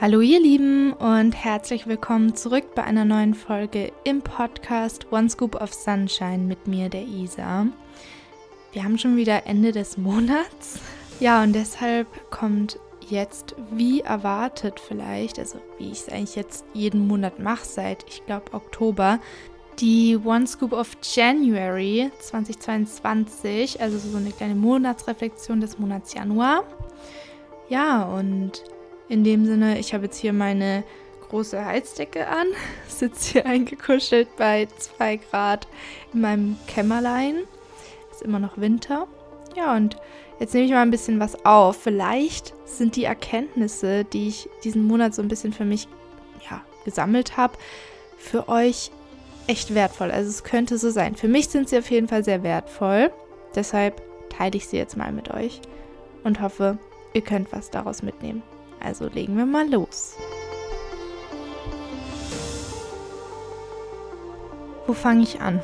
Hallo ihr Lieben und herzlich willkommen zurück bei einer neuen Folge im Podcast One Scoop of Sunshine mit mir, der Isa. Wir haben schon wieder Ende des Monats. Ja, und deshalb kommt jetzt wie erwartet vielleicht, also wie ich es eigentlich jetzt jeden Monat mache seit, ich glaube, Oktober, die One Scoop of January 2022, also so eine kleine Monatsreflexion des Monats Januar. Ja, und in dem Sinne, ich habe jetzt hier meine große Heizdecke an, sitze hier eingekuschelt bei 2 Grad in meinem Kämmerlein. Ist immer noch Winter. Ja, und jetzt nehme ich mal ein bisschen was auf. Vielleicht sind die Erkenntnisse, die ich diesen Monat so ein bisschen für mich ja, gesammelt habe, für euch echt wertvoll. Also es könnte so sein. Für mich sind sie auf jeden Fall sehr wertvoll. Deshalb teile ich sie jetzt mal mit euch und hoffe, ihr könnt was daraus mitnehmen. Also legen wir mal los. Wo fange ich an?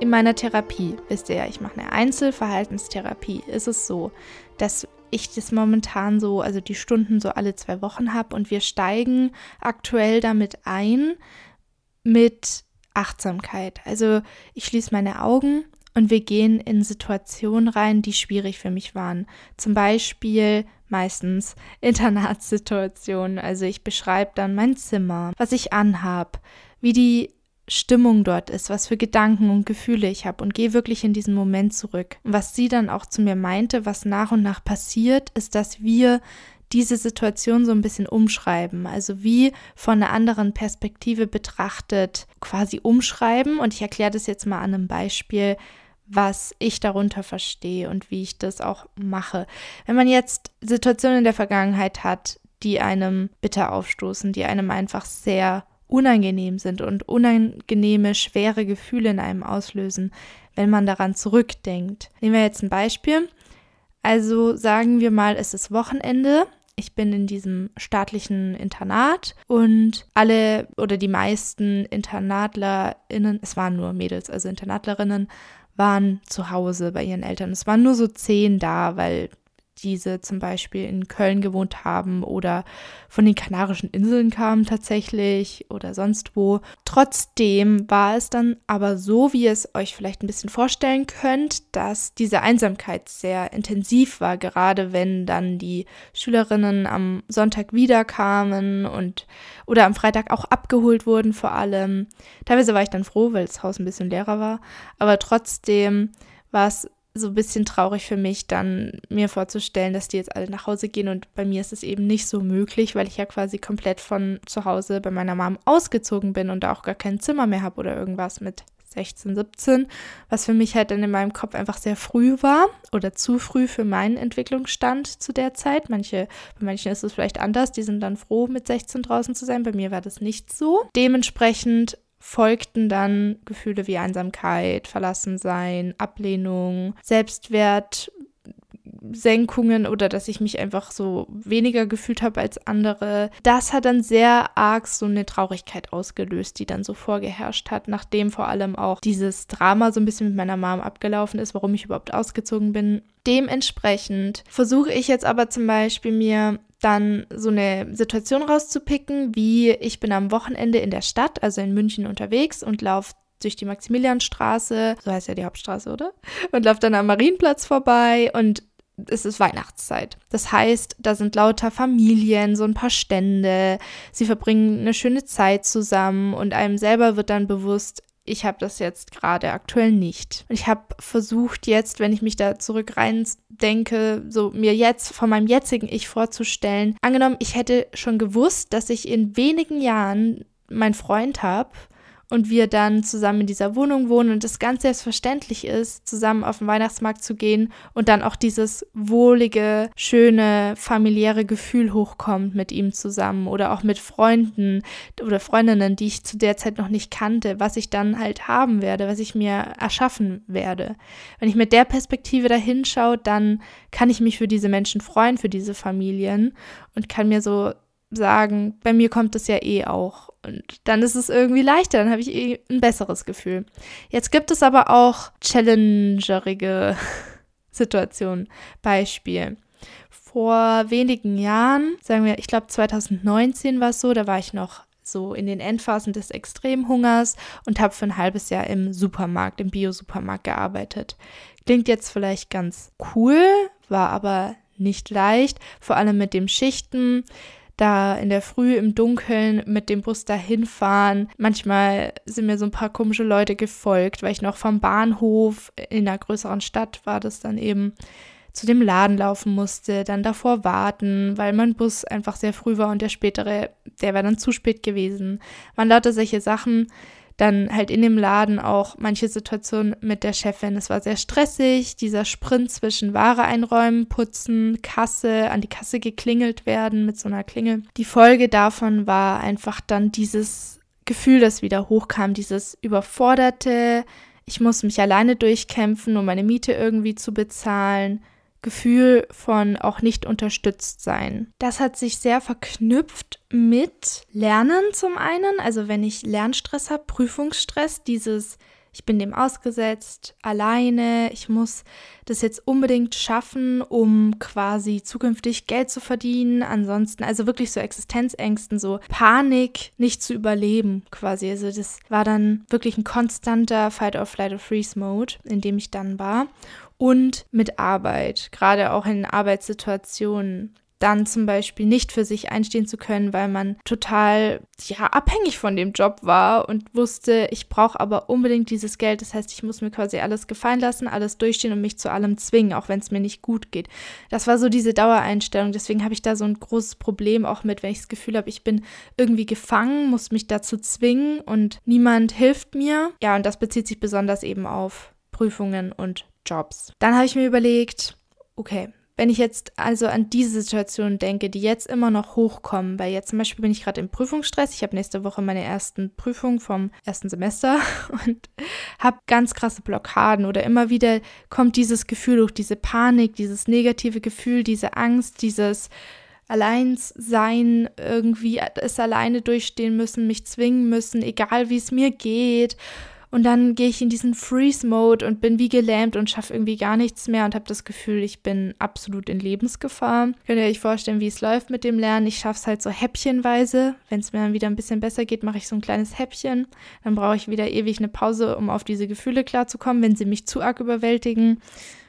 In meiner Therapie, wisst ihr ja, ich mache eine Einzelverhaltenstherapie, ist es so, dass ich das momentan so, also die Stunden so alle zwei Wochen habe und wir steigen aktuell damit ein mit Achtsamkeit. Also ich schließe meine Augen und wir gehen in Situationen rein, die schwierig für mich waren. Zum Beispiel meistens Internatssituationen. Also ich beschreibe dann mein Zimmer, was ich anhab, wie die Stimmung dort ist, was für Gedanken und Gefühle ich habe und gehe wirklich in diesen Moment zurück. Was sie dann auch zu mir meinte, was nach und nach passiert, ist, dass wir diese Situation so ein bisschen umschreiben, also wie von einer anderen Perspektive betrachtet quasi umschreiben. Und ich erkläre das jetzt mal an einem Beispiel, was ich darunter verstehe und wie ich das auch mache. Wenn man jetzt Situationen in der Vergangenheit hat, die einem bitter aufstoßen, die einem einfach sehr unangenehm sind und unangenehme, schwere Gefühle in einem auslösen, wenn man daran zurückdenkt. Nehmen wir jetzt ein Beispiel. Also sagen wir mal, es ist Wochenende. Ich bin in diesem staatlichen Internat und alle oder die meisten InternatlerInnen, es waren nur Mädels, also Internatlerinnen, waren zu Hause bei ihren Eltern. Es waren nur so zehn da, weil diese zum Beispiel in Köln gewohnt haben oder von den Kanarischen Inseln kamen tatsächlich oder sonst wo. Trotzdem war es dann aber so, wie ihr es euch vielleicht ein bisschen vorstellen könnt, dass diese Einsamkeit sehr intensiv war, gerade wenn dann die Schülerinnen am Sonntag wiederkamen und oder am Freitag auch abgeholt wurden vor allem. Teilweise war ich dann froh, weil das Haus ein bisschen leerer war, aber trotzdem war es so ein bisschen traurig für mich, dann mir vorzustellen, dass die jetzt alle nach Hause gehen und bei mir ist es eben nicht so möglich, weil ich ja quasi komplett von zu Hause bei meiner Mom ausgezogen bin und da auch gar kein Zimmer mehr habe oder irgendwas mit 16, 17, was für mich halt dann in meinem Kopf einfach sehr früh war oder zu früh für meinen Entwicklungsstand zu der Zeit. Manche, bei manchen ist es vielleicht anders, die sind dann froh, mit 16 draußen zu sein. Bei mir war das nicht so. Dementsprechend folgten dann Gefühle wie Einsamkeit, Verlassensein, Ablehnung, Selbstwert, Senkungen oder dass ich mich einfach so weniger gefühlt habe als andere. Das hat dann sehr arg so eine Traurigkeit ausgelöst, die dann so vorgeherrscht hat, nachdem vor allem auch dieses Drama so ein bisschen mit meiner Mom abgelaufen ist, warum ich überhaupt ausgezogen bin. Dementsprechend versuche ich jetzt aber zum Beispiel mir dann so eine Situation rauszupicken, wie ich bin am Wochenende in der Stadt, also in München unterwegs und laufe durch die Maximilianstraße, so heißt ja die Hauptstraße, oder? Und laufe dann am Marienplatz vorbei und es ist Weihnachtszeit. Das heißt, da sind lauter Familien, so ein paar Stände, sie verbringen eine schöne Zeit zusammen und einem selber wird dann bewusst, ich habe das jetzt gerade aktuell nicht. Und ich habe versucht jetzt, wenn ich mich da zurück rein denke, so mir jetzt von meinem jetzigen Ich vorzustellen, angenommen, ich hätte schon gewusst, dass ich in wenigen Jahren meinen Freund habe und wir dann zusammen in dieser Wohnung wohnen und es ganz selbstverständlich ist, zusammen auf den Weihnachtsmarkt zu gehen und dann auch dieses wohlige, schöne, familiäre Gefühl hochkommt mit ihm zusammen oder auch mit Freunden oder Freundinnen, die ich zu der Zeit noch nicht kannte, was ich dann halt haben werde, was ich mir erschaffen werde. Wenn ich mit der Perspektive da hinschaue, dann kann ich mich für diese Menschen freuen, für diese Familien und kann mir so sagen, bei mir kommt es ja eh auch. Und dann ist es irgendwie leichter, dann habe ich eh ein besseres Gefühl. Jetzt gibt es aber auch challengerige Situationen. Beispiel. vor wenigen Jahren, sagen wir, ich glaube 2019 war es so, da war ich noch so in den Endphasen des Extremhungers und habe für ein halbes Jahr im Supermarkt, im Bio-Supermarkt gearbeitet. Klingt jetzt vielleicht ganz cool, war aber nicht leicht, vor allem mit dem Schichten da in der Früh im Dunkeln mit dem Bus dahin fahren. Manchmal sind mir so ein paar komische Leute gefolgt, weil ich noch vom Bahnhof in einer größeren Stadt war das dann eben zu dem Laden laufen musste, dann davor warten, weil mein Bus einfach sehr früh war und der spätere, der war dann zu spät gewesen. Man lauter solche Sachen. Dann halt in dem Laden auch manche Situationen mit der Chefin. Es war sehr stressig, dieser Sprint zwischen Ware einräumen, putzen, Kasse, an die Kasse geklingelt werden mit so einer Klingel. Die Folge davon war einfach dann dieses Gefühl, das wieder hochkam, dieses überforderte, ich muss mich alleine durchkämpfen, um meine Miete irgendwie zu bezahlen. Gefühl von auch nicht unterstützt sein. Das hat sich sehr verknüpft mit Lernen zum einen, also wenn ich Lernstress habe, Prüfungsstress, dieses ich bin dem ausgesetzt, alleine, ich muss das jetzt unbedingt schaffen, um quasi zukünftig Geld zu verdienen. Ansonsten, also wirklich so Existenzängsten, so Panik, nicht zu überleben quasi. Also das war dann wirklich ein konstanter Fight or Flight or Freeze Mode, in dem ich dann war und mit Arbeit, gerade auch in Arbeitssituationen dann zum Beispiel nicht für sich einstehen zu können, weil man total ja abhängig von dem Job war und wusste, ich brauche aber unbedingt dieses Geld. Das heißt, ich muss mir quasi alles gefallen lassen, alles durchstehen und mich zu allem zwingen, auch wenn es mir nicht gut geht. Das war so diese Dauereinstellung. Deswegen habe ich da so ein großes Problem auch mit, wenn ich das Gefühl habe, ich bin irgendwie gefangen, muss mich dazu zwingen und niemand hilft mir. Ja, und das bezieht sich besonders eben auf Prüfungen und Jobs. Dann habe ich mir überlegt, okay, wenn ich jetzt also an diese Situation denke, die jetzt immer noch hochkommen, weil jetzt zum Beispiel bin ich gerade im Prüfungsstress, ich habe nächste Woche meine ersten Prüfungen vom ersten Semester und habe ganz krasse Blockaden oder immer wieder kommt dieses Gefühl durch diese Panik, dieses negative Gefühl, diese Angst, dieses Alleinssein, irgendwie es alleine durchstehen müssen, mich zwingen müssen, egal wie es mir geht und dann gehe ich in diesen Freeze-Mode und bin wie gelähmt und schaffe irgendwie gar nichts mehr und habe das Gefühl, ich bin absolut in Lebensgefahr. Könnt ihr euch vorstellen, wie es läuft mit dem Lernen? Ich schaffe es halt so häppchenweise. Wenn es mir dann wieder ein bisschen besser geht, mache ich so ein kleines Häppchen. Dann brauche ich wieder ewig eine Pause, um auf diese Gefühle klarzukommen, wenn sie mich zu arg überwältigen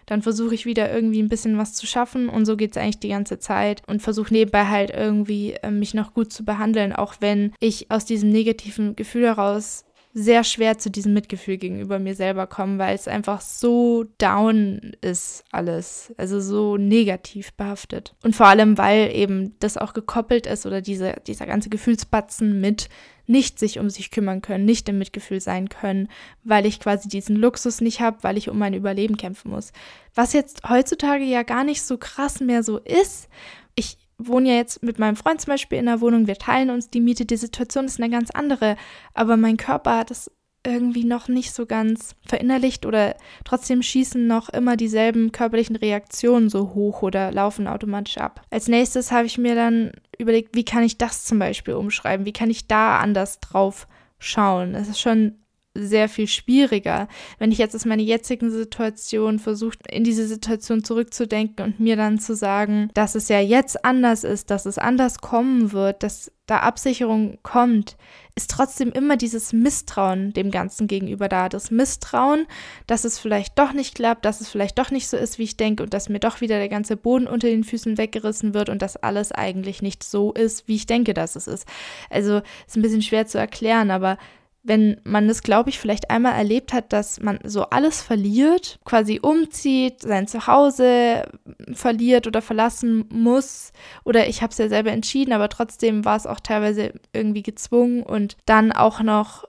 dann versuche ich wieder irgendwie ein bisschen was zu schaffen und so geht es eigentlich die ganze Zeit und versuche nebenbei halt irgendwie äh, mich noch gut zu behandeln, auch wenn ich aus diesem negativen Gefühl heraus sehr schwer zu diesem Mitgefühl gegenüber mir selber kommen, weil es einfach so down ist alles, also so negativ behaftet. Und vor allem, weil eben das auch gekoppelt ist oder diese, dieser ganze Gefühlsbatzen mit nicht sich um sich kümmern können, nicht im Mitgefühl sein können, weil ich quasi diesen Luxus nicht habe, weil ich um mein Überleben kämpfen muss. Was jetzt heutzutage ja gar nicht so krass mehr so ist. Ich wohne ja jetzt mit meinem Freund zum Beispiel in der Wohnung, wir teilen uns die Miete, die Situation ist eine ganz andere, aber mein Körper hat es irgendwie noch nicht so ganz verinnerlicht oder trotzdem schießen noch immer dieselben körperlichen Reaktionen so hoch oder laufen automatisch ab. Als nächstes habe ich mir dann überlegt, wie kann ich das zum Beispiel umschreiben, wie kann ich da anders drauf schauen. Das ist schon sehr viel schwieriger. Wenn ich jetzt aus meiner jetzigen Situation versuche, in diese Situation zurückzudenken und mir dann zu sagen, dass es ja jetzt anders ist, dass es anders kommen wird, dass da Absicherung kommt, ist trotzdem immer dieses Misstrauen dem Ganzen gegenüber da. Das Misstrauen, dass es vielleicht doch nicht klappt, dass es vielleicht doch nicht so ist, wie ich denke und dass mir doch wieder der ganze Boden unter den Füßen weggerissen wird und dass alles eigentlich nicht so ist, wie ich denke, dass es ist. Also ist ein bisschen schwer zu erklären, aber wenn man es, glaube ich, vielleicht einmal erlebt hat, dass man so alles verliert, quasi umzieht, sein Zuhause verliert oder verlassen muss, oder ich habe es ja selber entschieden, aber trotzdem war es auch teilweise irgendwie gezwungen und dann auch noch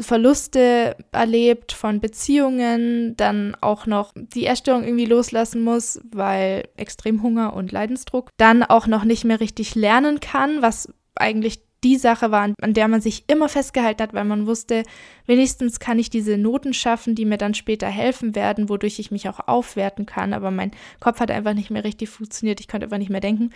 Verluste erlebt von Beziehungen, dann auch noch die Erstörung irgendwie loslassen muss, weil extrem Hunger und Leidensdruck, dann auch noch nicht mehr richtig lernen kann, was eigentlich die Sache war, an der man sich immer festgehalten hat, weil man wusste, wenigstens kann ich diese Noten schaffen, die mir dann später helfen werden, wodurch ich mich auch aufwerten kann. Aber mein Kopf hat einfach nicht mehr richtig funktioniert. Ich konnte einfach nicht mehr denken.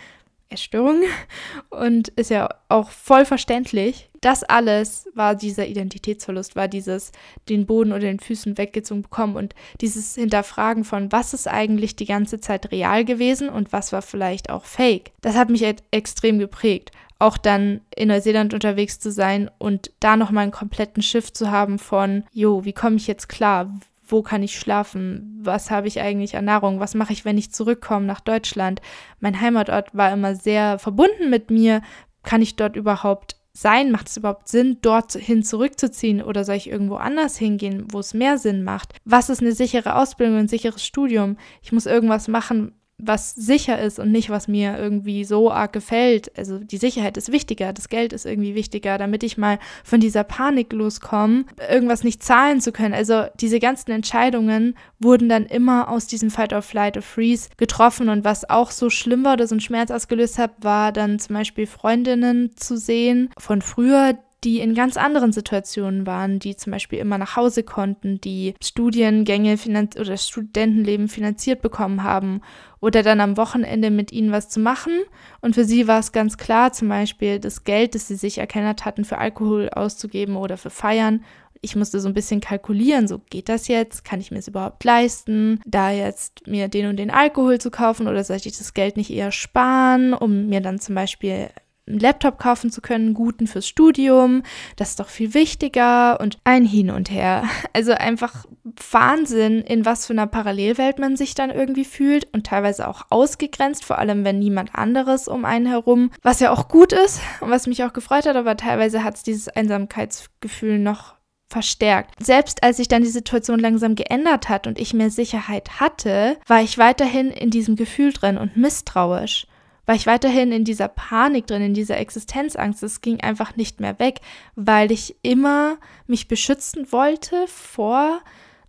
Essstörung und ist ja auch voll verständlich. Das alles war dieser Identitätsverlust, war dieses den Boden oder den Füßen weggezogen bekommen und dieses Hinterfragen von, was ist eigentlich die ganze Zeit real gewesen und was war vielleicht auch fake. Das hat mich extrem geprägt. Auch dann in Neuseeland unterwegs zu sein und da nochmal einen kompletten Schiff zu haben von, jo, wie komme ich jetzt klar? wo kann ich schlafen, was habe ich eigentlich an Nahrung, was mache ich, wenn ich zurückkomme nach Deutschland. Mein Heimatort war immer sehr verbunden mit mir. Kann ich dort überhaupt sein? Macht es überhaupt Sinn, dorthin zurückzuziehen oder soll ich irgendwo anders hingehen, wo es mehr Sinn macht? Was ist eine sichere Ausbildung, ein sicheres Studium? Ich muss irgendwas machen, was sicher ist und nicht, was mir irgendwie so arg gefällt. Also die Sicherheit ist wichtiger, das Geld ist irgendwie wichtiger, damit ich mal von dieser Panik loskomme, irgendwas nicht zahlen zu können. Also diese ganzen Entscheidungen wurden dann immer aus diesem Fight or Flight or Freeze getroffen und was auch so schlimm war oder so einen Schmerz ausgelöst hat, war dann zum Beispiel Freundinnen zu sehen von früher, die in ganz anderen Situationen waren, die zum Beispiel immer nach Hause konnten, die Studiengänge oder Studentenleben finanziert bekommen haben oder dann am Wochenende mit ihnen was zu machen. Und für sie war es ganz klar, zum Beispiel das Geld, das sie sich erkennert hatten, für Alkohol auszugeben oder für Feiern. Ich musste so ein bisschen kalkulieren, so geht das jetzt? Kann ich mir es überhaupt leisten, da jetzt mir den und den Alkohol zu kaufen oder sollte ich das Geld nicht eher sparen, um mir dann zum Beispiel einen Laptop kaufen zu können, einen guten fürs Studium, das ist doch viel wichtiger und ein Hin und Her. Also einfach Wahnsinn, in was für einer Parallelwelt man sich dann irgendwie fühlt und teilweise auch ausgegrenzt, vor allem wenn niemand anderes um einen herum, was ja auch gut ist und was mich auch gefreut hat, aber teilweise hat es dieses Einsamkeitsgefühl noch verstärkt. Selbst als sich dann die Situation langsam geändert hat und ich mehr Sicherheit hatte, war ich weiterhin in diesem Gefühl drin und misstrauisch war ich weiterhin in dieser Panik drin, in dieser Existenzangst. Es ging einfach nicht mehr weg, weil ich immer mich beschützen wollte vor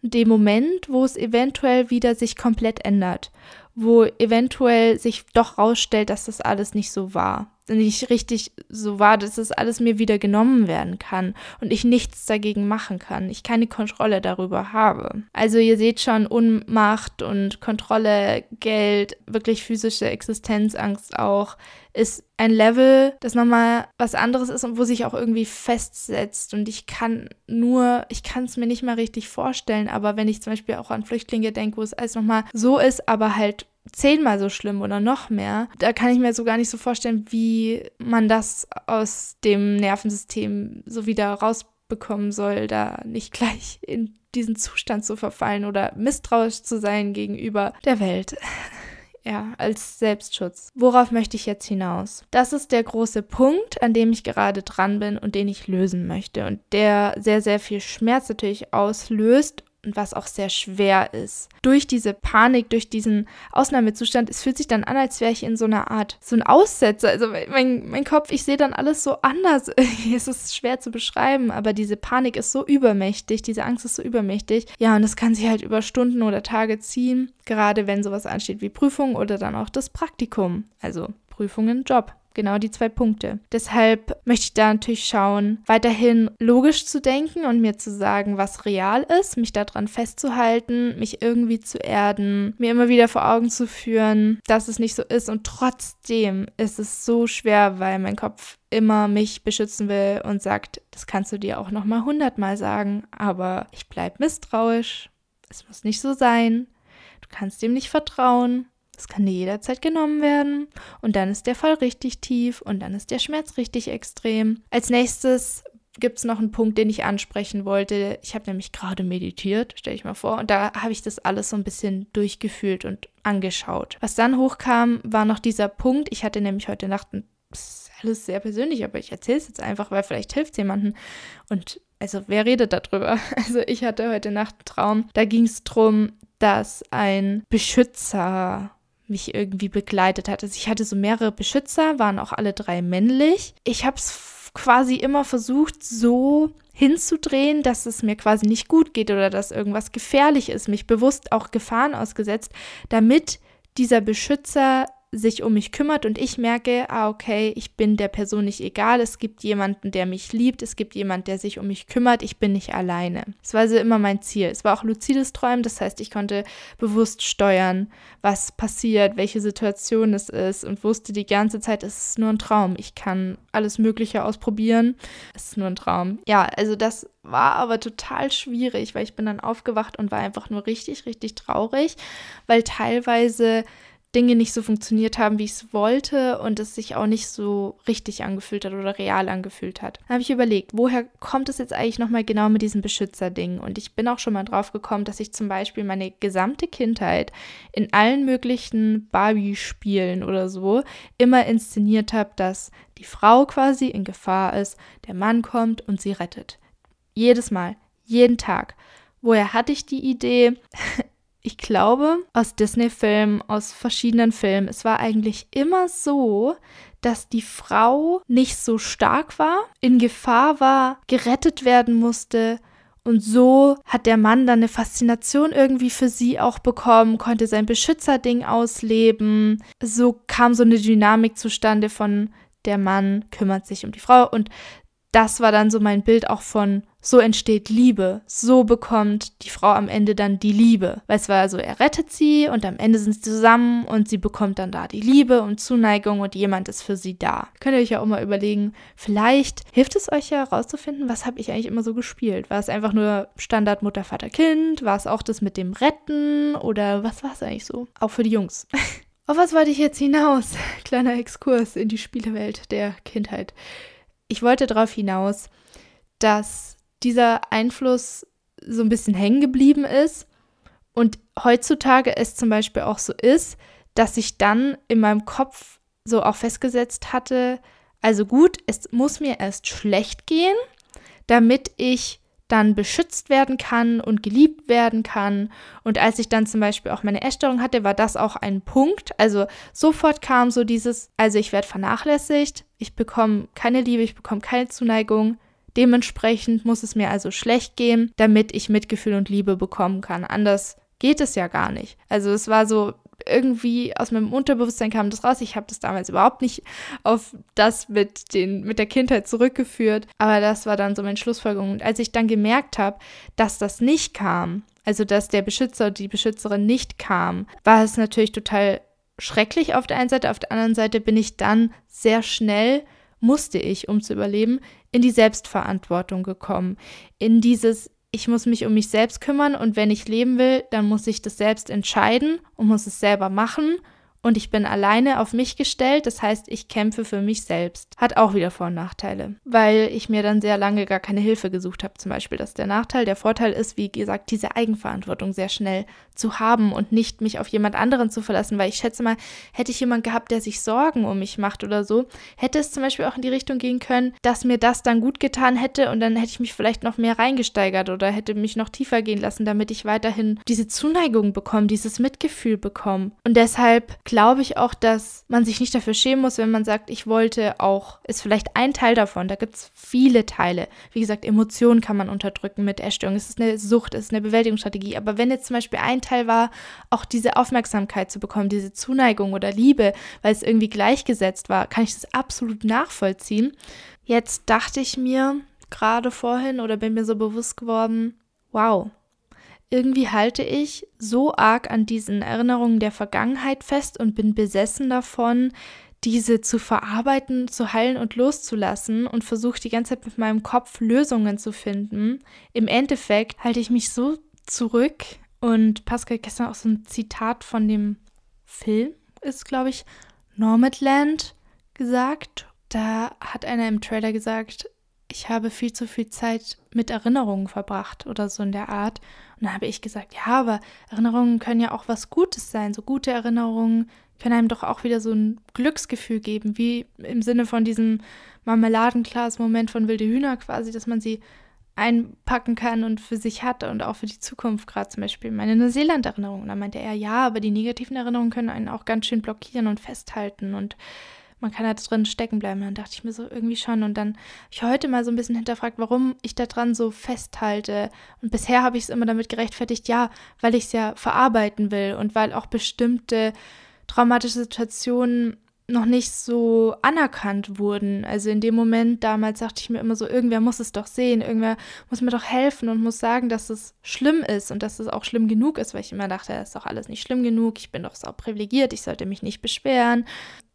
dem Moment, wo es eventuell wieder sich komplett ändert, wo eventuell sich doch rausstellt, dass das alles nicht so war nicht richtig so war, dass das alles mir wieder genommen werden kann und ich nichts dagegen machen kann, ich keine Kontrolle darüber habe. Also ihr seht schon, Unmacht und Kontrolle, Geld, wirklich physische Existenzangst auch, ist ein Level, das nochmal was anderes ist und wo sich auch irgendwie festsetzt. Und ich kann nur, ich kann es mir nicht mal richtig vorstellen, aber wenn ich zum Beispiel auch an Flüchtlinge denke, wo es alles nochmal so ist, aber halt zehnmal so schlimm oder noch mehr. Da kann ich mir so gar nicht so vorstellen, wie man das aus dem Nervensystem so wieder rausbekommen soll, da nicht gleich in diesen Zustand zu verfallen oder misstrauisch zu sein gegenüber der Welt. ja, als Selbstschutz. Worauf möchte ich jetzt hinaus? Das ist der große Punkt, an dem ich gerade dran bin und den ich lösen möchte und der sehr, sehr viel Schmerz natürlich auslöst und was auch sehr schwer ist. Durch diese Panik, durch diesen Ausnahmezustand, es fühlt sich dann an, als wäre ich in so einer Art, so ein Aussetzer. Also mein, mein Kopf, ich sehe dann alles so anders. es ist schwer zu beschreiben, aber diese Panik ist so übermächtig, diese Angst ist so übermächtig. Ja, und es kann sich halt über Stunden oder Tage ziehen, gerade wenn sowas ansteht wie Prüfung oder dann auch das Praktikum. Also Prüfungen, Job. Genau die zwei Punkte. Deshalb möchte ich da natürlich schauen, weiterhin logisch zu denken und mir zu sagen, was real ist, mich daran festzuhalten, mich irgendwie zu erden, mir immer wieder vor Augen zu führen, dass es nicht so ist. Und trotzdem ist es so schwer, weil mein Kopf immer mich beschützen will und sagt, das kannst du dir auch noch mal hundertmal sagen, aber ich bleibe misstrauisch. Es muss nicht so sein. Du kannst dem nicht vertrauen. Das kann dir jederzeit genommen werden und dann ist der Fall richtig tief und dann ist der Schmerz richtig extrem. Als nächstes gibt es noch einen Punkt, den ich ansprechen wollte. Ich habe nämlich gerade meditiert, stelle ich mal vor, und da habe ich das alles so ein bisschen durchgefühlt und angeschaut. Was dann hochkam, war noch dieser Punkt. Ich hatte nämlich heute Nacht ein alles sehr persönlich, aber ich erzähle es jetzt einfach, weil vielleicht hilft es jemandem. Und also wer redet darüber? Also ich hatte heute Nacht einen Traum, da ging es darum, dass ein Beschützer mich irgendwie begleitet hat. Also ich hatte so mehrere Beschützer, waren auch alle drei männlich. Ich habe es quasi immer versucht, so hinzudrehen, dass es mir quasi nicht gut geht oder dass irgendwas gefährlich ist, mich bewusst auch Gefahren ausgesetzt, damit dieser Beschützer sich um mich kümmert und ich merke, ah, okay, ich bin der Person nicht egal, es gibt jemanden, der mich liebt, es gibt jemanden, der sich um mich kümmert, ich bin nicht alleine. Das war also immer mein Ziel. Es war auch luzides Träumen, das heißt, ich konnte bewusst steuern, was passiert, welche Situation es ist und wusste die ganze Zeit, es ist nur ein Traum. Ich kann alles Mögliche ausprobieren. Es ist nur ein Traum. Ja, also das war aber total schwierig, weil ich bin dann aufgewacht und war einfach nur richtig, richtig traurig, weil teilweise Dinge nicht so funktioniert haben, wie ich es wollte und es sich auch nicht so richtig angefühlt hat oder real angefühlt hat. Dann habe ich überlegt, woher kommt es jetzt eigentlich nochmal genau mit diesem Beschützerding? Und ich bin auch schon mal drauf gekommen, dass ich zum Beispiel meine gesamte Kindheit in allen möglichen Barbie-Spielen oder so immer inszeniert habe, dass die Frau quasi in Gefahr ist, der Mann kommt und sie rettet. Jedes Mal, jeden Tag. Woher hatte ich die Idee? ich glaube, aus Disney-Filmen, aus verschiedenen Filmen, es war eigentlich immer so, dass die Frau nicht so stark war, in Gefahr war, gerettet werden musste. Und so hat der Mann dann eine Faszination irgendwie für sie auch bekommen, konnte sein Beschützerding ausleben. So kam so eine Dynamik zustande von der Mann kümmert sich um die Frau und das war dann so mein Bild auch von, so entsteht Liebe. So bekommt die Frau am Ende dann die Liebe. Weil es war so, er rettet sie und am Ende sind sie zusammen und sie bekommt dann da die Liebe und Zuneigung und jemand ist für sie da. Könnt ihr euch ja auch mal überlegen, vielleicht hilft es euch ja herauszufinden, was habe ich eigentlich immer so gespielt? War es einfach nur Standard Mutter, Vater, Kind? War es auch das mit dem Retten? Oder was war es eigentlich so? Auch für die Jungs. Auf was wollte ich jetzt hinaus? Kleiner Exkurs in die Spielewelt der Kindheit ich wollte darauf hinaus, dass dieser Einfluss so ein bisschen hängen geblieben ist und heutzutage es zum Beispiel auch so ist, dass ich dann in meinem Kopf so auch festgesetzt hatte, also gut, es muss mir erst schlecht gehen, damit ich dann beschützt werden kann und geliebt werden kann. Und als ich dann zum Beispiel auch meine Essstörung hatte, war das auch ein Punkt. Also sofort kam so dieses, also ich werde vernachlässigt, ich bekomme keine Liebe, ich bekomme keine Zuneigung. Dementsprechend muss es mir also schlecht gehen, damit ich Mitgefühl und Liebe bekommen kann. Anders geht es ja gar nicht. Also es war so, irgendwie aus meinem Unterbewusstsein kam das raus. Ich habe das damals überhaupt nicht auf das mit, den, mit der Kindheit zurückgeführt. Aber das war dann so meine Schlussfolgerung. Und als ich dann gemerkt habe, dass das nicht kam, also dass der Beschützer oder die Beschützerin nicht kam, war es natürlich total schrecklich auf der einen Seite. Auf der anderen Seite bin ich dann sehr schnell, musste ich, um zu überleben, in die Selbstverantwortung gekommen. In dieses, ich muss mich um mich selbst kümmern und wenn ich leben will, dann muss ich das selbst entscheiden und muss es selber machen und ich bin alleine auf mich gestellt, das heißt, ich kämpfe für mich selbst. Hat auch wieder Vor- und Nachteile, weil ich mir dann sehr lange gar keine Hilfe gesucht habe. Zum Beispiel, dass der Nachteil, der Vorteil ist, wie gesagt, diese Eigenverantwortung sehr schnell zu haben und nicht mich auf jemand anderen zu verlassen, weil ich schätze mal, hätte ich jemand gehabt, der sich Sorgen um mich macht oder so, hätte es zum Beispiel auch in die Richtung gehen können, dass mir das dann gut getan hätte und dann hätte ich mich vielleicht noch mehr reingesteigert oder hätte mich noch tiefer gehen lassen, damit ich weiterhin diese Zuneigung bekomme, dieses Mitgefühl bekomme. Und deshalb glaube ich auch, dass man sich nicht dafür schämen muss, wenn man sagt, ich wollte auch, ist vielleicht ein Teil davon. Da gibt es viele Teile. Wie gesagt, Emotionen kann man unterdrücken mit Essstörung. Es ist eine Sucht, es ist eine Bewältigungsstrategie. Aber wenn jetzt zum Beispiel ein Teil war, auch diese Aufmerksamkeit zu bekommen, diese Zuneigung oder Liebe, weil es irgendwie gleichgesetzt war, kann ich das absolut nachvollziehen. Jetzt dachte ich mir gerade vorhin oder bin mir so bewusst geworden, wow, irgendwie halte ich so arg an diesen Erinnerungen der Vergangenheit fest und bin besessen davon, diese zu verarbeiten, zu heilen und loszulassen und versuche die ganze Zeit mit meinem Kopf Lösungen zu finden. Im Endeffekt halte ich mich so zurück und Pascal gestern auch so ein Zitat von dem Film ist, glaube ich, Nomadland gesagt. Da hat einer im Trailer gesagt, ich habe viel zu viel Zeit mit Erinnerungen verbracht oder so in der Art. Und dann habe ich gesagt, ja, aber Erinnerungen können ja auch was Gutes sein. So gute Erinnerungen können einem doch auch wieder so ein Glücksgefühl geben, wie im Sinne von diesem Marmeladenglas-Moment von Wilde Hühner quasi, dass man sie einpacken kann und für sich hat und auch für die Zukunft, gerade zum Beispiel meine Neuseeland-Erinnerung. Dann meinte er, ja, aber die negativen Erinnerungen können einen auch ganz schön blockieren und festhalten und man kann da drin stecken bleiben. Dann dachte ich mir so irgendwie schon. Und dann habe ich heute mal so ein bisschen hinterfragt, warum ich da dran so festhalte. Und bisher habe ich es immer damit gerechtfertigt, ja, weil ich es ja verarbeiten will und weil auch bestimmte traumatische Situationen noch nicht so anerkannt wurden. Also in dem Moment damals dachte ich mir immer so, irgendwer muss es doch sehen, irgendwer muss mir doch helfen und muss sagen, dass es schlimm ist und dass es auch schlimm genug ist, weil ich immer dachte, das ist doch alles nicht schlimm genug, ich bin doch so privilegiert, ich sollte mich nicht beschweren.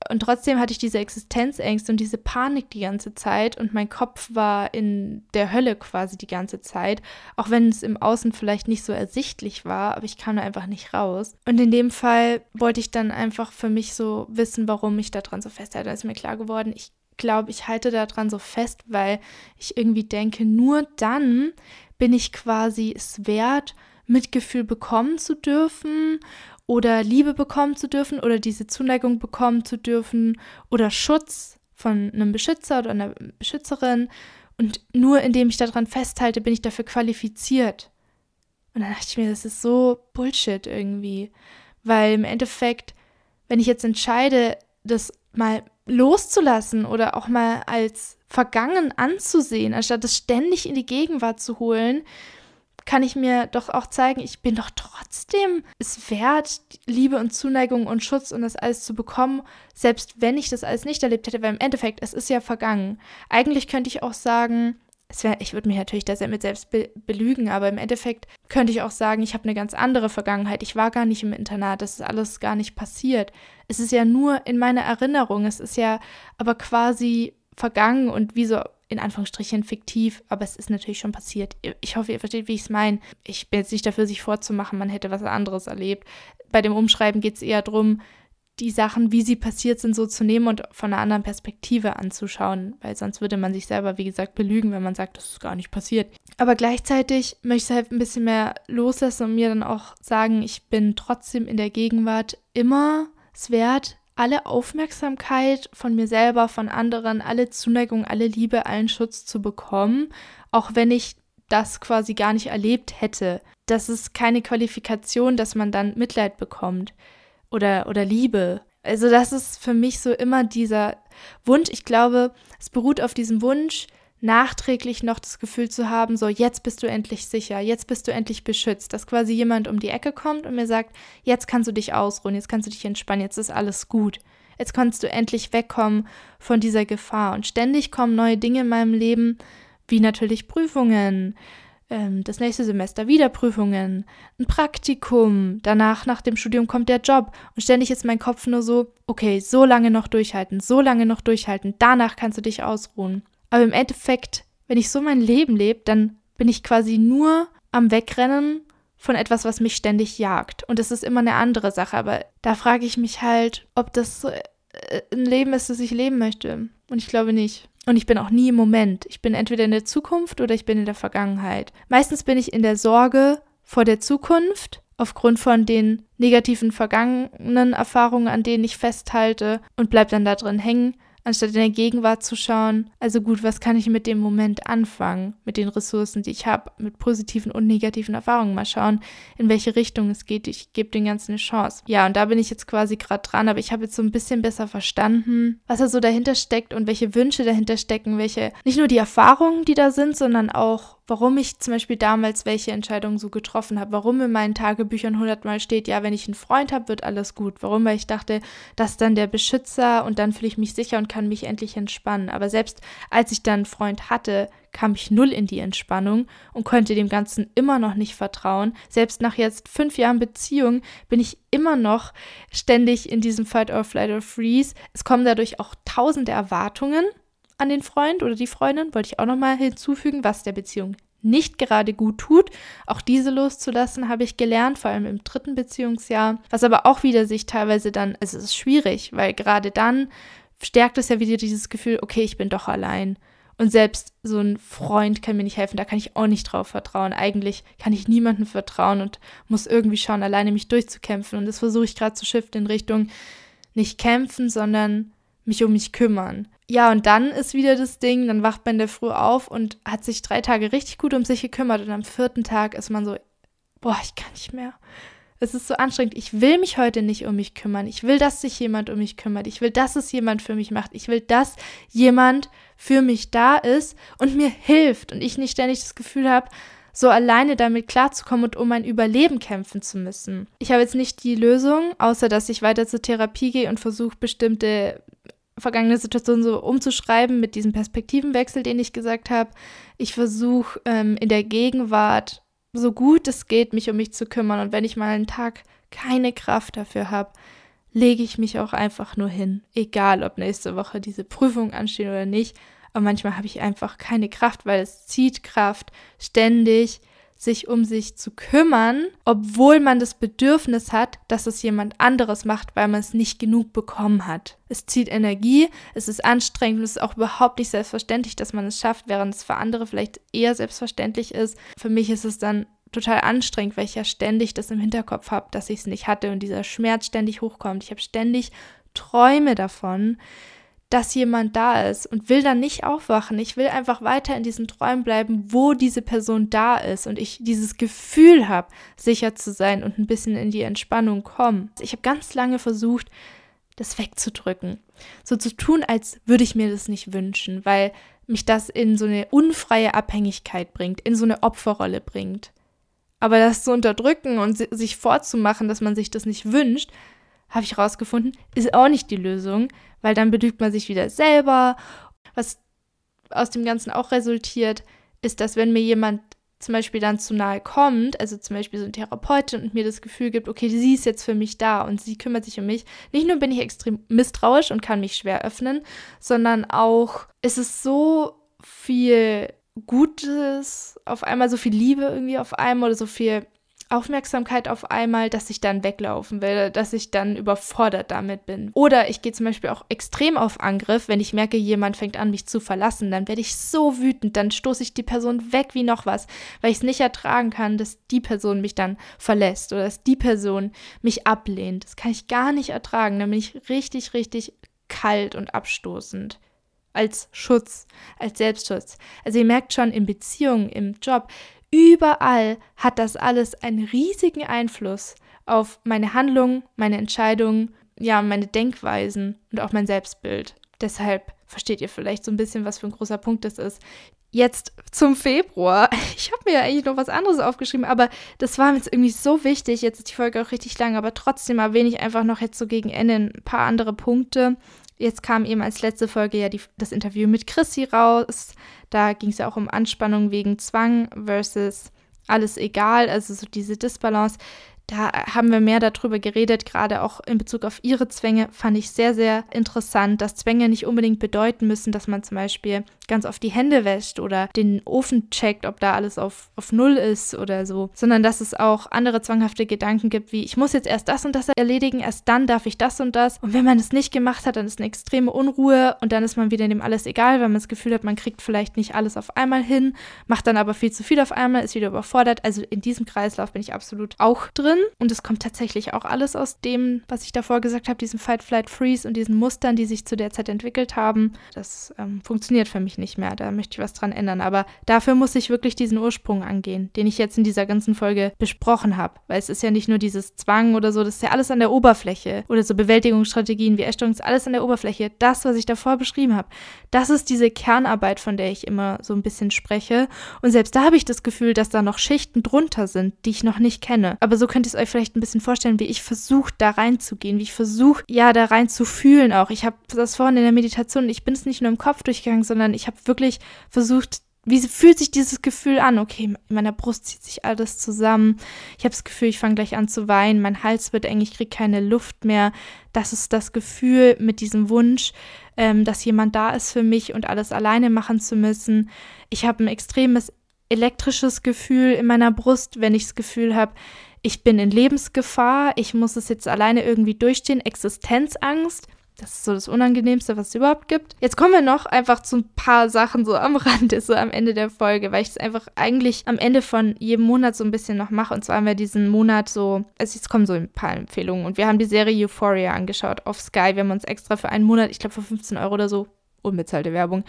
Und trotzdem hatte ich diese Existenzängste und diese Panik die ganze Zeit und mein Kopf war in der Hölle quasi die ganze Zeit, auch wenn es im Außen vielleicht nicht so ersichtlich war, aber ich kam da einfach nicht raus. Und in dem Fall wollte ich dann einfach für mich so wissen, warum ich daran so festhalte. Da ist mir klar geworden, ich glaube, ich halte daran so fest, weil ich irgendwie denke, nur dann bin ich quasi es wert, Mitgefühl bekommen zu dürfen oder Liebe bekommen zu dürfen oder diese Zuneigung bekommen zu dürfen oder Schutz von einem Beschützer oder einer Beschützerin. Und nur indem ich daran festhalte, bin ich dafür qualifiziert. Und dann dachte ich mir, das ist so Bullshit irgendwie. Weil im Endeffekt, wenn ich jetzt entscheide, das mal loszulassen oder auch mal als vergangen anzusehen, anstatt es ständig in die Gegenwart zu holen, kann ich mir doch auch zeigen, ich bin doch trotzdem es wert, Liebe und Zuneigung und Schutz und das alles zu bekommen, selbst wenn ich das alles nicht erlebt hätte, weil im Endeffekt, es ist ja vergangen. Eigentlich könnte ich auch sagen, wär, ich würde mich natürlich da mit selbst be belügen, aber im Endeffekt könnte ich auch sagen, ich habe eine ganz andere Vergangenheit. Ich war gar nicht im Internat, das ist alles gar nicht passiert. Es ist ja nur in meiner Erinnerung, es ist ja aber quasi vergangen und wie so in Anführungsstrichen fiktiv, aber es ist natürlich schon passiert. Ich hoffe, ihr versteht, wie ich es meine. Ich bin jetzt nicht dafür, sich vorzumachen, man hätte was anderes erlebt. Bei dem Umschreiben geht es eher darum, die Sachen, wie sie passiert sind, so zu nehmen und von einer anderen Perspektive anzuschauen, weil sonst würde man sich selber, wie gesagt, belügen, wenn man sagt, das ist gar nicht passiert. Aber gleichzeitig möchte ich halt ein bisschen mehr loslassen und mir dann auch sagen, ich bin trotzdem in der Gegenwart immer es wert, alle Aufmerksamkeit von mir selber, von anderen, alle Zuneigung, alle Liebe, allen Schutz zu bekommen, auch wenn ich das quasi gar nicht erlebt hätte. Das ist keine Qualifikation, dass man dann Mitleid bekommt oder, oder Liebe. Also das ist für mich so immer dieser Wunsch. Ich glaube, es beruht auf diesem Wunsch, nachträglich noch das Gefühl zu haben, so jetzt bist du endlich sicher, jetzt bist du endlich beschützt, dass quasi jemand um die Ecke kommt und mir sagt, jetzt kannst du dich ausruhen, jetzt kannst du dich entspannen, jetzt ist alles gut. Jetzt kannst du endlich wegkommen von dieser Gefahr. Und ständig kommen neue Dinge in meinem Leben, wie natürlich Prüfungen, ähm, das nächste Semester wieder Prüfungen, ein Praktikum, danach nach dem Studium kommt der Job und ständig ist mein Kopf nur so, okay, so lange noch durchhalten, so lange noch durchhalten, danach kannst du dich ausruhen. Aber im Endeffekt, wenn ich so mein Leben lebe, dann bin ich quasi nur am Wegrennen von etwas, was mich ständig jagt. Und das ist immer eine andere Sache. Aber da frage ich mich halt, ob das äh, ein Leben ist, das ich leben möchte. Und ich glaube nicht. Und ich bin auch nie im Moment. Ich bin entweder in der Zukunft oder ich bin in der Vergangenheit. Meistens bin ich in der Sorge vor der Zukunft aufgrund von den negativen vergangenen Erfahrungen, an denen ich festhalte und bleib dann da drin hängen anstatt in der Gegenwart zu schauen, also gut, was kann ich mit dem Moment anfangen, mit den Ressourcen, die ich habe, mit positiven und negativen Erfahrungen, mal schauen, in welche Richtung es geht. Ich gebe den Ganzen eine Chance. Ja, und da bin ich jetzt quasi gerade dran, aber ich habe jetzt so ein bisschen besser verstanden, was da so dahinter steckt und welche Wünsche dahinter stecken, welche, nicht nur die Erfahrungen, die da sind, sondern auch warum ich zum Beispiel damals welche Entscheidungen so getroffen habe, warum in meinen Tagebüchern hundertmal steht, ja, wenn ich einen Freund habe, wird alles gut. Warum? Weil ich dachte, das ist dann der Beschützer und dann fühle ich mich sicher und kann mich endlich entspannen. Aber selbst als ich dann einen Freund hatte, kam ich null in die Entspannung und konnte dem Ganzen immer noch nicht vertrauen. Selbst nach jetzt fünf Jahren Beziehung bin ich immer noch ständig in diesem Fight or Flight or Freeze. Es kommen dadurch auch tausende Erwartungen an den Freund oder die Freundin, wollte ich auch nochmal hinzufügen, was der Beziehung nicht gerade gut tut. Auch diese loszulassen, habe ich gelernt, vor allem im dritten Beziehungsjahr. Was aber auch wieder sich teilweise dann, also es ist schwierig, weil gerade dann stärkt es ja wieder dieses Gefühl, okay, ich bin doch allein. Und selbst so ein Freund kann mir nicht helfen, da kann ich auch nicht drauf vertrauen. Eigentlich kann ich niemandem vertrauen und muss irgendwie schauen, alleine mich durchzukämpfen. Und das versuche ich gerade zu shiften in Richtung nicht kämpfen, sondern mich um mich kümmern. Ja, und dann ist wieder das Ding, dann wacht man in der Früh auf und hat sich drei Tage richtig gut um sich gekümmert und am vierten Tag ist man so, boah, ich kann nicht mehr. Es ist so anstrengend. Ich will mich heute nicht um mich kümmern. Ich will, dass sich jemand um mich kümmert. Ich will, dass es jemand für mich macht. Ich will, dass jemand für mich da ist und mir hilft und ich nicht ständig das Gefühl habe, so alleine damit klarzukommen und um mein Überleben kämpfen zu müssen. Ich habe jetzt nicht die Lösung, außer dass ich weiter zur Therapie gehe und versuche, bestimmte vergangene Situationen so umzuschreiben mit diesem Perspektivenwechsel, den ich gesagt habe. Ich versuche ähm, in der Gegenwart so gut es geht, mich um mich zu kümmern. Und wenn ich mal einen Tag keine Kraft dafür habe, lege ich mich auch einfach nur hin. Egal, ob nächste Woche diese Prüfungen anstehen oder nicht. Aber manchmal habe ich einfach keine Kraft, weil es zieht Kraft, ständig sich um sich zu kümmern, obwohl man das Bedürfnis hat, dass es jemand anderes macht, weil man es nicht genug bekommen hat. Es zieht Energie, es ist anstrengend und es ist auch überhaupt nicht selbstverständlich, dass man es schafft, während es für andere vielleicht eher selbstverständlich ist. Für mich ist es dann total anstrengend, weil ich ja ständig das im Hinterkopf habe, dass ich es nicht hatte und dieser Schmerz ständig hochkommt. Ich habe ständig Träume davon, dass jemand da ist und will dann nicht aufwachen. Ich will einfach weiter in diesen Träumen bleiben, wo diese Person da ist und ich dieses Gefühl habe, sicher zu sein und ein bisschen in die Entspannung kommen. Ich habe ganz lange versucht, das wegzudrücken. So zu tun, als würde ich mir das nicht wünschen, weil mich das in so eine unfreie Abhängigkeit bringt, in so eine Opferrolle bringt. Aber das zu unterdrücken und sich vorzumachen, dass man sich das nicht wünscht, habe ich rausgefunden, ist auch nicht die Lösung, weil dann belügt man sich wieder selber. Was aus dem Ganzen auch resultiert, ist, dass wenn mir jemand zum Beispiel dann zu nahe kommt, also zum Beispiel so ein Therapeutin und mir das Gefühl gibt, okay, sie ist jetzt für mich da und sie kümmert sich um mich, nicht nur bin ich extrem misstrauisch und kann mich schwer öffnen, sondern auch ist es so viel Gutes auf einmal, so viel Liebe irgendwie auf einmal oder so viel Aufmerksamkeit auf einmal, dass ich dann weglaufen will, dass ich dann überfordert damit bin. Oder ich gehe zum Beispiel auch extrem auf Angriff, wenn ich merke, jemand fängt an, mich zu verlassen, dann werde ich so wütend, dann stoße ich die Person weg wie noch was, weil ich es nicht ertragen kann, dass die Person mich dann verlässt oder dass die Person mich ablehnt. Das kann ich gar nicht ertragen. Dann bin ich richtig, richtig kalt und abstoßend als Schutz, als Selbstschutz. Also ihr merkt schon in Beziehungen, im Job, Überall hat das alles einen riesigen Einfluss auf meine Handlungen, meine Entscheidungen, ja, meine Denkweisen und auch mein Selbstbild. Deshalb versteht ihr vielleicht so ein bisschen, was für ein großer Punkt das ist. Jetzt zum Februar. Ich habe mir ja eigentlich noch was anderes aufgeschrieben, aber das war mir jetzt irgendwie so wichtig. Jetzt ist die Folge auch richtig lang, aber trotzdem erwähne ich einfach noch jetzt so gegen Ende ein paar andere Punkte. Jetzt kam eben als letzte Folge ja die, das Interview mit Chrissy raus. Da ging es ja auch um Anspannung wegen Zwang versus alles egal, also so diese Disbalance da haben wir mehr darüber geredet, gerade auch in Bezug auf ihre Zwänge, fand ich sehr, sehr interessant, dass Zwänge nicht unbedingt bedeuten müssen, dass man zum Beispiel ganz oft die Hände wäscht oder den Ofen checkt, ob da alles auf, auf Null ist oder so, sondern dass es auch andere zwanghafte Gedanken gibt, wie ich muss jetzt erst das und das erledigen, erst dann darf ich das und das. Und wenn man es nicht gemacht hat, dann ist eine extreme Unruhe und dann ist man wieder in dem alles egal, weil man das Gefühl hat, man kriegt vielleicht nicht alles auf einmal hin, macht dann aber viel zu viel auf einmal, ist wieder überfordert. Also in diesem Kreislauf bin ich absolut auch drin. Und es kommt tatsächlich auch alles aus dem, was ich davor gesagt habe, diesem Fight, Flight, Freeze und diesen Mustern, die sich zu der Zeit entwickelt haben. Das ähm, funktioniert für mich nicht mehr. Da möchte ich was dran ändern. Aber dafür muss ich wirklich diesen Ursprung angehen, den ich jetzt in dieser ganzen Folge besprochen habe. Weil es ist ja nicht nur dieses Zwang oder so, das ist ja alles an der Oberfläche. Oder so Bewältigungsstrategien wie Essstörung ist alles an der Oberfläche. Das, was ich davor beschrieben habe, das ist diese Kernarbeit, von der ich immer so ein bisschen spreche. Und selbst da habe ich das Gefühl, dass da noch Schichten drunter sind, die ich noch nicht kenne. Aber so könnt ihr es euch vielleicht ein bisschen vorstellen, wie ich versuche, da reinzugehen, wie ich versuche, ja, da rein zu fühlen auch. Ich habe das vorhin in der Meditation, ich bin es nicht nur im Kopf durchgegangen, sondern ich habe wirklich versucht, wie fühlt sich dieses Gefühl an? Okay, in meiner Brust zieht sich alles zusammen. Ich habe das Gefühl, ich fange gleich an zu weinen. Mein Hals wird eng, ich kriege keine Luft mehr. Das ist das Gefühl mit diesem Wunsch, ähm, dass jemand da ist für mich und alles alleine machen zu müssen. Ich habe ein extremes elektrisches Gefühl in meiner Brust, wenn ich das Gefühl habe, ich bin in Lebensgefahr, ich muss es jetzt alleine irgendwie durchstehen, Existenzangst. Das ist so das Unangenehmste, was es überhaupt gibt. Jetzt kommen wir noch einfach zu ein paar Sachen so am Rande, so am Ende der Folge, weil ich es einfach eigentlich am Ende von jedem Monat so ein bisschen noch mache. Und zwar haben wir diesen Monat so, also jetzt kommen so ein paar Empfehlungen. Und wir haben die Serie Euphoria angeschaut auf Sky. Wir haben uns extra für einen Monat, ich glaube für 15 Euro oder so, unbezahlte Werbung,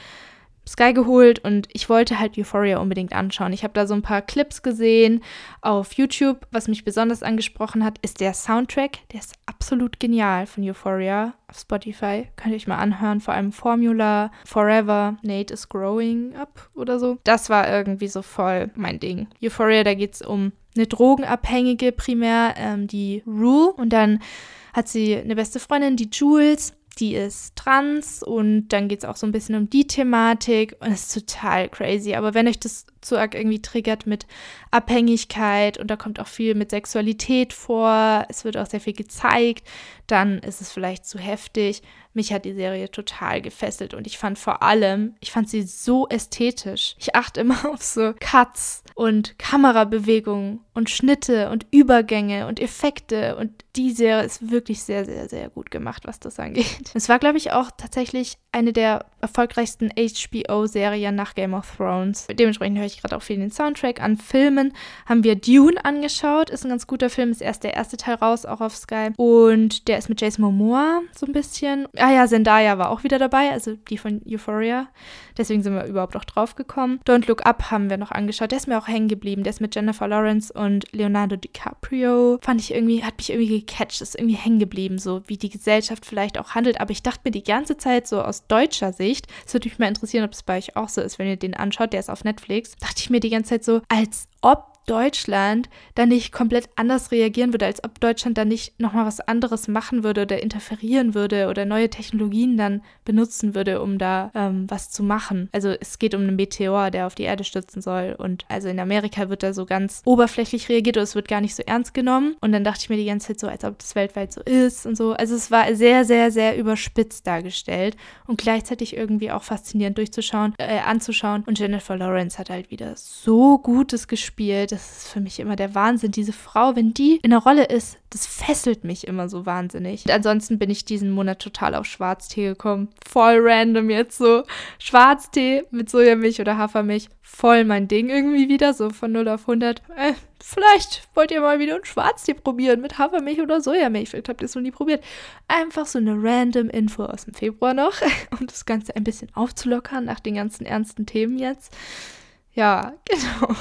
Sky geholt und ich wollte halt Euphoria unbedingt anschauen. Ich habe da so ein paar Clips gesehen auf YouTube. Was mich besonders angesprochen hat, ist der Soundtrack. Der ist absolut genial von Euphoria auf Spotify. Könnt ihr euch mal anhören. Vor allem Formula, Forever, Nate is Growing Up oder so. Das war irgendwie so voll mein Ding. Euphoria, da geht es um eine Drogenabhängige primär, ähm, die Rue. Und dann hat sie eine beste Freundin, die Jules die ist trans und dann geht es auch so ein bisschen um die Thematik und ist total crazy. Aber wenn euch das zu arg irgendwie triggert mit Abhängigkeit und da kommt auch viel mit Sexualität vor, es wird auch sehr viel gezeigt, dann ist es vielleicht zu heftig. Mich hat die Serie total gefesselt und ich fand vor allem, ich fand sie so ästhetisch. Ich achte immer auf so Cuts und Kamerabewegungen und Schnitte und Übergänge und Effekte und die Serie ist wirklich sehr, sehr, sehr gut gemacht, was das angeht. Es war, glaube ich, auch tatsächlich eine der erfolgreichsten HBO-Serien nach Game of Thrones. Dementsprechend höre ich gerade auch viel den Soundtrack an. Filmen haben wir Dune angeschaut. Ist ein ganz guter Film. Ist erst der erste Teil raus, auch auf Sky. Und der ist mit Jason Momoa so ein bisschen. Ah ja, Zendaya war auch wieder dabei, also die von Euphoria. Deswegen sind wir überhaupt auch drauf gekommen. Don't Look Up haben wir noch angeschaut. Der ist mir auch hängen geblieben. Der ist mit Jennifer Lawrence und Leonardo DiCaprio. Fand ich irgendwie, hat mich irgendwie gecatcht. Ist irgendwie hängen geblieben, so wie die Gesellschaft vielleicht auch handelt. Aber ich dachte mir die ganze Zeit so aus deutscher Sicht, es würde mich mal interessieren, ob es bei euch auch so ist, wenn ihr den anschaut. Der ist auf Netflix. Dachte ich mir die ganze Zeit so, als ob Deutschland dann nicht komplett anders reagieren würde, als ob Deutschland dann nicht nochmal was anderes machen würde oder interferieren würde oder neue Technologien dann benutzen würde, um da ähm, was zu machen. Also es geht um einen Meteor, der auf die Erde stürzen soll und also in Amerika wird da so ganz oberflächlich reagiert oder es wird gar nicht so ernst genommen und dann dachte ich mir die ganze Zeit so, als ob das weltweit so ist und so. Also es war sehr, sehr, sehr überspitzt dargestellt und gleichzeitig irgendwie auch faszinierend durchzuschauen, äh, anzuschauen und Jennifer Lawrence hat halt wieder so Gutes gespielt das ist für mich immer der Wahnsinn. Diese Frau, wenn die in der Rolle ist, das fesselt mich immer so wahnsinnig. Und ansonsten bin ich diesen Monat total auf Schwarztee gekommen. Voll random jetzt so. Schwarztee mit Sojamilch oder Hafermilch. Voll mein Ding irgendwie wieder, so von 0 auf 100. Äh, vielleicht wollt ihr mal wieder einen Schwarztee probieren mit Hafermilch oder Sojamilch. Vielleicht habt ihr es noch nie probiert. Einfach so eine random Info aus dem Februar noch, um das Ganze ein bisschen aufzulockern nach den ganzen ernsten Themen jetzt. Ja, genau.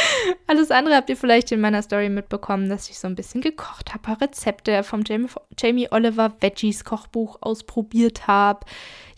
Alles andere habt ihr vielleicht in meiner Story mitbekommen, dass ich so ein bisschen gekocht habe, Rezepte vom Jamie, Jamie Oliver Veggies Kochbuch ausprobiert habe.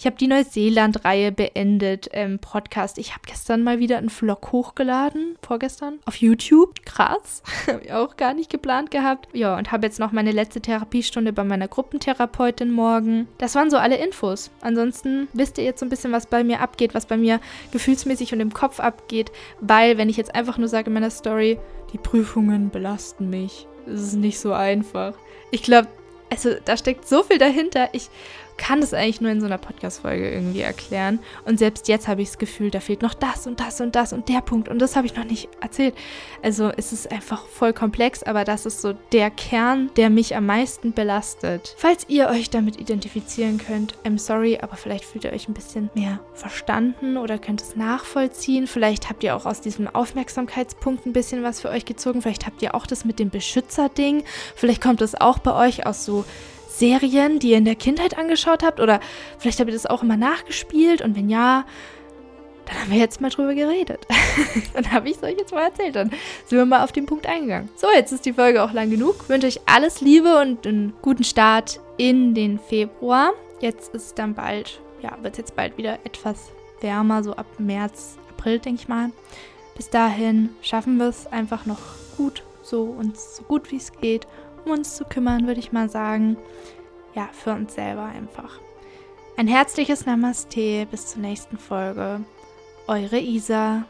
Ich habe die Neuseeland-Reihe beendet im Podcast. Ich habe gestern mal wieder einen Vlog hochgeladen, vorgestern, auf YouTube. Krass. habe ich auch gar nicht geplant gehabt. Ja, und habe jetzt noch meine letzte Therapiestunde bei meiner Gruppentherapeutin morgen. Das waren so alle Infos. Ansonsten wisst ihr jetzt so ein bisschen, was bei mir abgeht, was bei mir gefühlsmäßig und im Kopf abgeht, weil wenn ich jetzt einfach nur sage in meiner Story, die Prüfungen belasten mich. Es ist nicht so einfach. Ich glaube, also da steckt so viel dahinter. Ich kann das eigentlich nur in so einer Podcast-Folge irgendwie erklären. Und selbst jetzt habe ich das Gefühl, da fehlt noch das und das und das und der Punkt. Und das habe ich noch nicht erzählt. Also es ist einfach voll komplex, aber das ist so der Kern, der mich am meisten belastet. Falls ihr euch damit identifizieren könnt, I'm sorry, aber vielleicht fühlt ihr euch ein bisschen mehr verstanden oder könnt es nachvollziehen. Vielleicht habt ihr auch aus diesem Aufmerksamkeitspunkt ein bisschen was für euch gezogen. Vielleicht habt ihr auch das mit dem Beschützer-Ding. Vielleicht kommt es auch bei euch aus so Serien, die ihr in der Kindheit angeschaut habt? Oder vielleicht habt ihr das auch immer nachgespielt? Und wenn ja, dann haben wir jetzt mal drüber geredet. dann habe ich es euch jetzt mal erzählt. Dann sind wir mal auf den Punkt eingegangen. So, jetzt ist die Folge auch lang genug. Ich wünsche euch alles Liebe und einen guten Start in den Februar. Jetzt ist dann bald, ja, wird es jetzt bald wieder etwas wärmer, so ab März, April, denke ich mal. Bis dahin schaffen wir es einfach noch gut, so uns so gut wie es geht um uns zu kümmern, würde ich mal sagen. Ja, für uns selber einfach. Ein herzliches Namaste, bis zur nächsten Folge. Eure Isa.